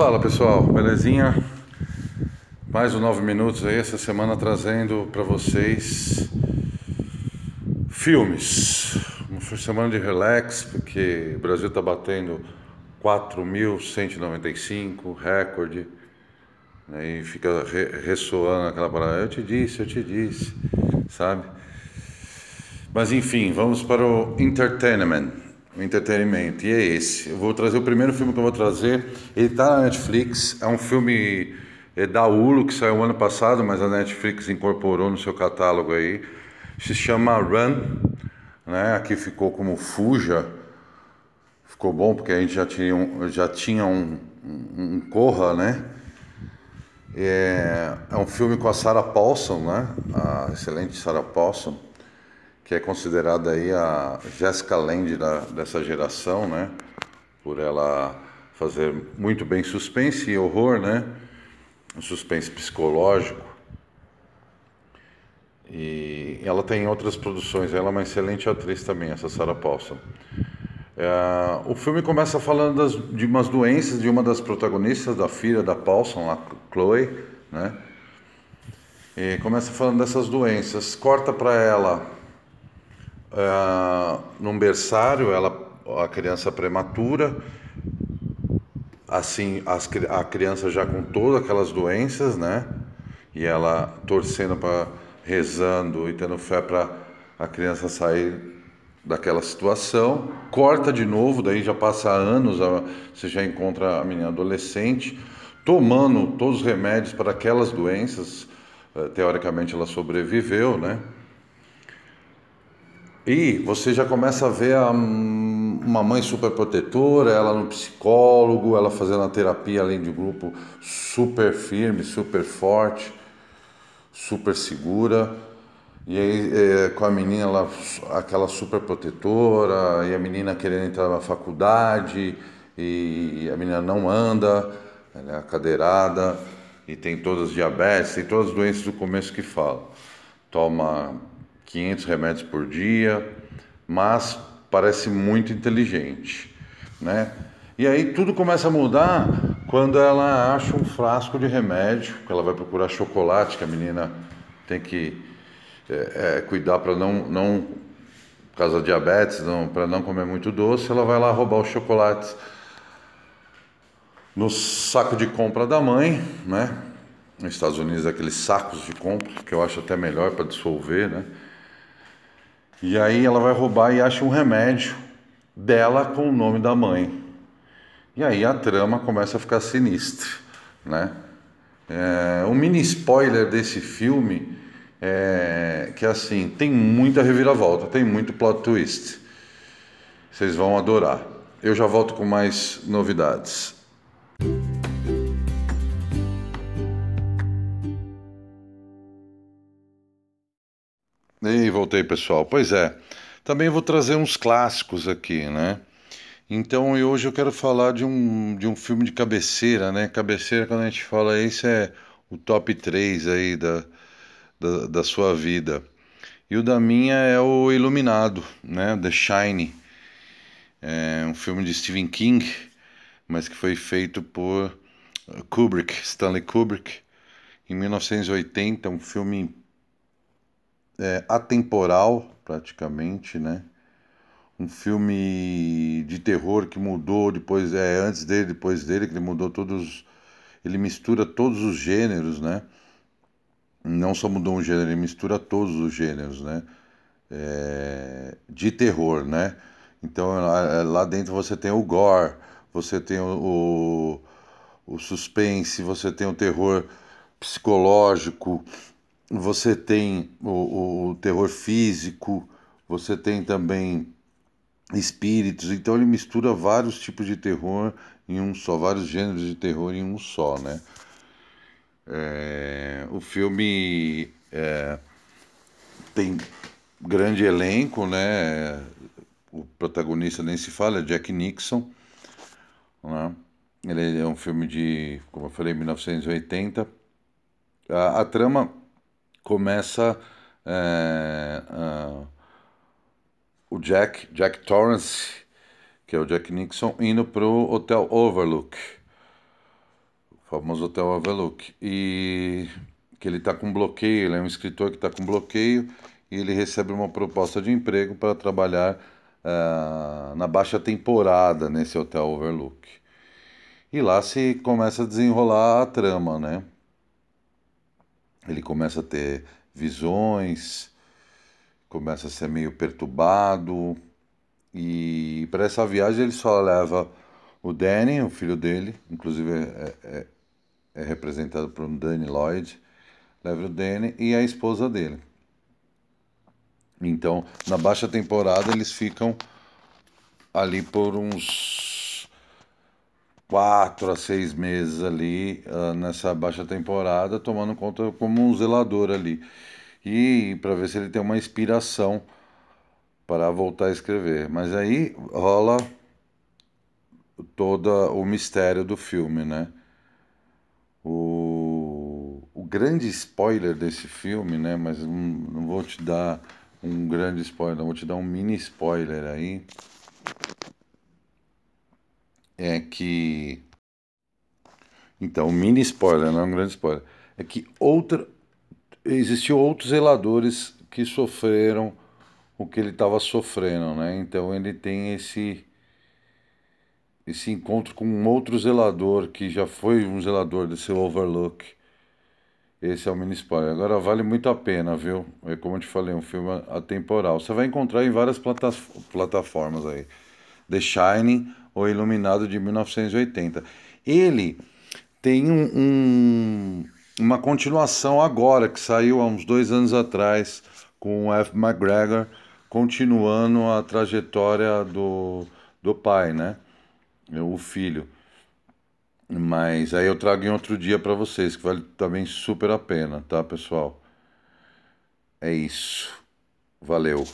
Fala pessoal, belezinha? Mais um 9 minutos aí, essa semana trazendo para vocês filmes. Uma semana de relax, porque o Brasil tá batendo 4.195, recorde. Aí né, fica re ressoando aquela parada, eu te disse, eu te disse, sabe? Mas enfim, vamos para o entertainment entretenimento. E é esse. Eu vou trazer o primeiro filme que eu vou trazer. Ele está na Netflix. É um filme é da Hulu que saiu ano passado, mas a Netflix incorporou no seu catálogo aí. Se chama Run, né? Aqui ficou como Fuja. Ficou bom porque a gente já tinha um, já tinha um, um, um Corra, né? É, é um filme com a Sarah Paulson, né? A excelente Sarah Paulson que é considerada aí a Jessica Lange da, dessa geração, né? Por ela fazer muito bem suspense e horror, né? Um suspense psicológico. E ela tem outras produções, ela é uma excelente atriz também, essa Sarah Paulson. É, o filme começa falando das, de umas doenças de uma das protagonistas, da filha da Paulson, a Chloe, né? E começa falando dessas doenças. Corta para ela uh, num berçário, ela, a criança prematura, assim, as, a criança já com todas aquelas doenças, né? E ela torcendo para rezando e tendo fé para a criança sair daquela situação. Corta de novo, daí já passa anos, você já encontra a menina adolescente tomando todos os remédios para aquelas doenças. Eh, teoricamente ela sobreviveu, né? E você já começa a ver a, uma mãe super protetora, ela no psicólogo, ela fazendo a terapia além de um grupo super firme, super forte, super segura. E aí é, com a menina ela, aquela super protetora, e a menina querendo entrar na faculdade, e a menina não anda, ela é cadeirada, e tem todas as diabetes, tem todas as doenças do começo que fala. Toma 500 remédios por dia, mas parece muito inteligente, né? E aí tudo começa a mudar quando ela acha um frasco de remédio, que ela vai procurar chocolate, que a menina tem que é, é, cuidar para não, não, por causa da diabetes, para não comer muito doce, ela vai lá roubar os chocolates no saco de compra da mãe, né? Nos Estados Unidos, aqueles sacos de compra, que eu acho até melhor para dissolver, né? E aí ela vai roubar e acha um remédio dela com o nome da mãe. E aí a trama começa a ficar sinistra, né? É, um mini spoiler desse filme é que assim tem muita reviravolta, tem muito plot twist. Vocês vão adorar. Eu já volto com mais novidades. E voltei, pessoal. Pois é, também vou trazer uns clássicos aqui, né? Então, hoje eu quero falar de um, de um filme de cabeceira, né? Cabeceira, quando a gente fala esse é o top 3 aí da, da, da sua vida. E o da minha é o Iluminado, né? The Shine. É um filme de Stephen King, mas que foi feito por Kubrick, Stanley Kubrick, em 1980, um filme é, atemporal, praticamente, né? Um filme de terror que mudou depois, é, antes dele, depois dele, que ele mudou todos. Ele mistura todos os gêneros, né? Não só mudou um gênero, ele mistura todos os gêneros, né? É, de terror, né? Então lá dentro você tem o gore, você tem o, o, o suspense, você tem o terror psicológico, você tem o, o terror físico, você tem também espíritos, então ele mistura vários tipos de terror em um só, vários gêneros de terror em um só, né? É, o filme é, tem grande elenco, né? O protagonista nem se fala, é Jack Nixon, né? Ele é um filme de, como eu falei, 1980. A, a trama começa é, uh, o Jack, Jack Torrance, que é o Jack Nixon, indo para o Hotel Overlook. famoso Hotel Overlook. E que ele está com bloqueio, ele é um escritor que está com bloqueio e ele recebe uma proposta de emprego para trabalhar uh, na baixa temporada nesse Hotel Overlook. E lá se começa a desenrolar a trama, né? Ele começa a ter visões, começa a ser meio perturbado. E para essa viagem ele só leva o Danny, o filho dele, inclusive é, é, é representado por um Danny Lloyd, leva o Danny e a esposa dele. Então, na baixa temporada, eles ficam ali por uns quatro a seis meses ali uh, nessa baixa temporada, tomando conta como um zelador ali. E para ver se ele tem uma inspiração para voltar a escrever. Mas aí rola todo o mistério do filme, né? O, o grande spoiler desse filme, né? Mas não, não vou te dar um grande spoiler, vou te dar um mini spoiler aí. É que. Então, mini spoiler, não é um grande spoiler. É que outra. Existiu outros zeladores que sofreram o que ele estava sofrendo, né? Então ele tem esse esse encontro com um outro zelador que já foi um zelador desse Overlook esse é o mini spoiler. Agora vale muito a pena, viu? É como eu te falei, um filme atemporal. Você vai encontrar em várias plata plataformas aí. The Shining ou Iluminado de 1980. Ele tem um, um, uma continuação agora, que saiu há uns dois anos atrás, com o F. McGregor, continuando a trajetória do, do pai, né? O filho. Mas aí eu trago em outro dia para vocês, que vale também super a pena, tá, pessoal? É isso. Valeu.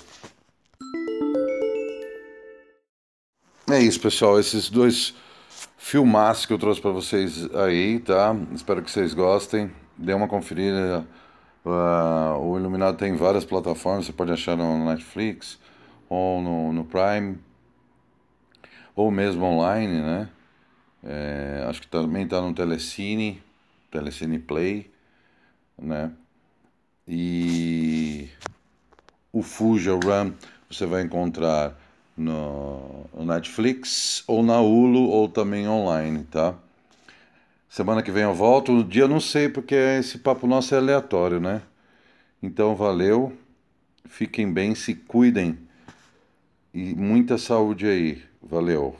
É isso, pessoal. Esses dois filmaços que eu trouxe para vocês aí, tá? Espero que vocês gostem. Dê uma conferida. Uh, o Iluminado tem várias plataformas, você pode achar no Netflix ou no, no Prime, ou mesmo online, né? É, acho que também está no Telecine, Telecine Play, né? E o Fuja Run você vai encontrar no, Netflix ou na Hulu ou também online, tá? Semana que vem eu volto. O dia eu não sei porque esse papo nosso é aleatório, né? Então valeu. Fiquem bem, se cuidem e muita saúde aí. Valeu.